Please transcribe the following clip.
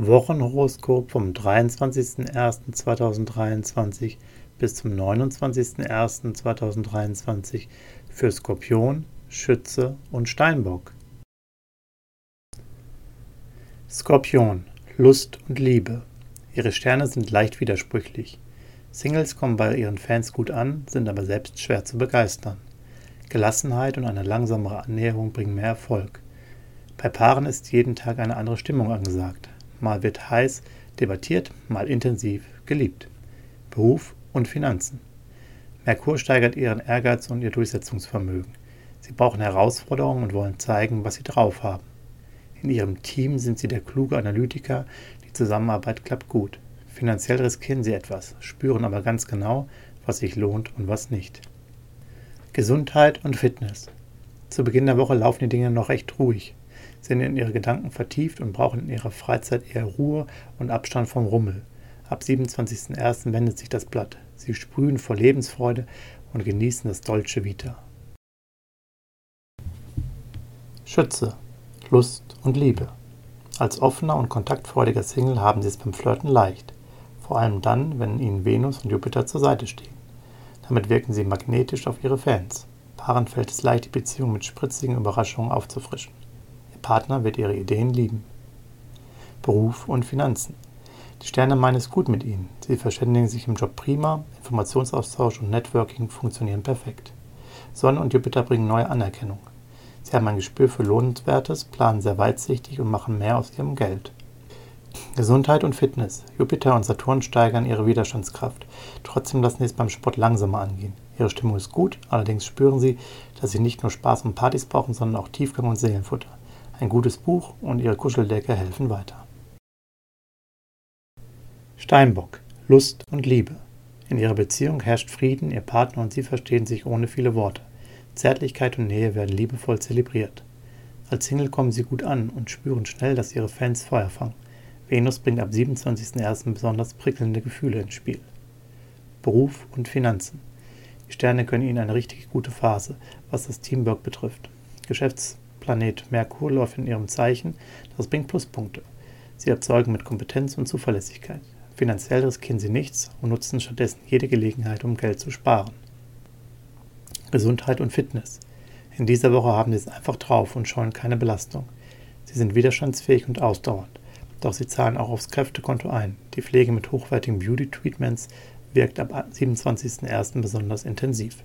Wochenhoroskop vom 23.01.2023 bis zum 29.01.2023 für Skorpion, Schütze und Steinbock. Skorpion, Lust und Liebe. Ihre Sterne sind leicht widersprüchlich. Singles kommen bei ihren Fans gut an, sind aber selbst schwer zu begeistern. Gelassenheit und eine langsamere Annäherung bringen mehr Erfolg. Bei Paaren ist jeden Tag eine andere Stimmung angesagt. Mal wird heiß debattiert, mal intensiv geliebt. Beruf und Finanzen. Merkur steigert ihren Ehrgeiz und ihr Durchsetzungsvermögen. Sie brauchen Herausforderungen und wollen zeigen, was sie drauf haben. In ihrem Team sind sie der kluge Analytiker, die Zusammenarbeit klappt gut. Finanziell riskieren sie etwas, spüren aber ganz genau, was sich lohnt und was nicht. Gesundheit und Fitness. Zu Beginn der Woche laufen die Dinge noch recht ruhig sind in ihre Gedanken vertieft und brauchen in ihrer Freizeit eher Ruhe und Abstand vom Rummel. Ab 27.01. wendet sich das Blatt. Sie sprühen vor Lebensfreude und genießen das Dolce Vita. Schütze, Lust und Liebe. Als offener und kontaktfreudiger Single haben sie es beim Flirten leicht, vor allem dann, wenn ihnen Venus und Jupiter zur Seite stehen. Damit wirken sie magnetisch auf ihre Fans. Paaren fällt es leicht, die Beziehung mit spritzigen Überraschungen aufzufrischen. Partner wird Ihre Ideen lieben. Beruf und Finanzen. Die Sterne meinen es gut mit Ihnen. Sie verständigen sich im Job prima, Informationsaustausch und Networking funktionieren perfekt. Sonne und Jupiter bringen neue Anerkennung. Sie haben ein Gespür für Lohnenswertes, planen sehr weitsichtig und machen mehr aus ihrem Geld. Gesundheit und Fitness. Jupiter und Saturn steigern ihre Widerstandskraft. Trotzdem lassen sie es beim Sport langsamer angehen. Ihre Stimmung ist gut, allerdings spüren sie, dass sie nicht nur Spaß und Partys brauchen, sondern auch Tiefgang und Seelenfutter. Ein gutes Buch und ihre Kuscheldecke helfen weiter. Steinbock, Lust und Liebe. In ihrer Beziehung herrscht Frieden, ihr Partner und sie verstehen sich ohne viele Worte. Zärtlichkeit und Nähe werden liebevoll zelebriert. Als Single kommen sie gut an und spüren schnell, dass ihre Fans Feuer fangen. Venus bringt ab 27.01. besonders prickelnde Gefühle ins Spiel. Beruf und Finanzen. Die Sterne können ihnen eine richtig gute Phase, was das Teamwork betrifft. Geschäfts Planet Merkur läuft in ihrem Zeichen, das bringt Pluspunkte. Sie erzeugen mit Kompetenz und Zuverlässigkeit. Finanziell riskieren sie nichts und nutzen stattdessen jede Gelegenheit, um Geld zu sparen. Gesundheit und Fitness. In dieser Woche haben sie es einfach drauf und scheuen keine Belastung. Sie sind widerstandsfähig und ausdauernd, doch sie zahlen auch aufs Kräftekonto ein. Die Pflege mit hochwertigen Beauty-Treatments wirkt ab 27.01. besonders intensiv.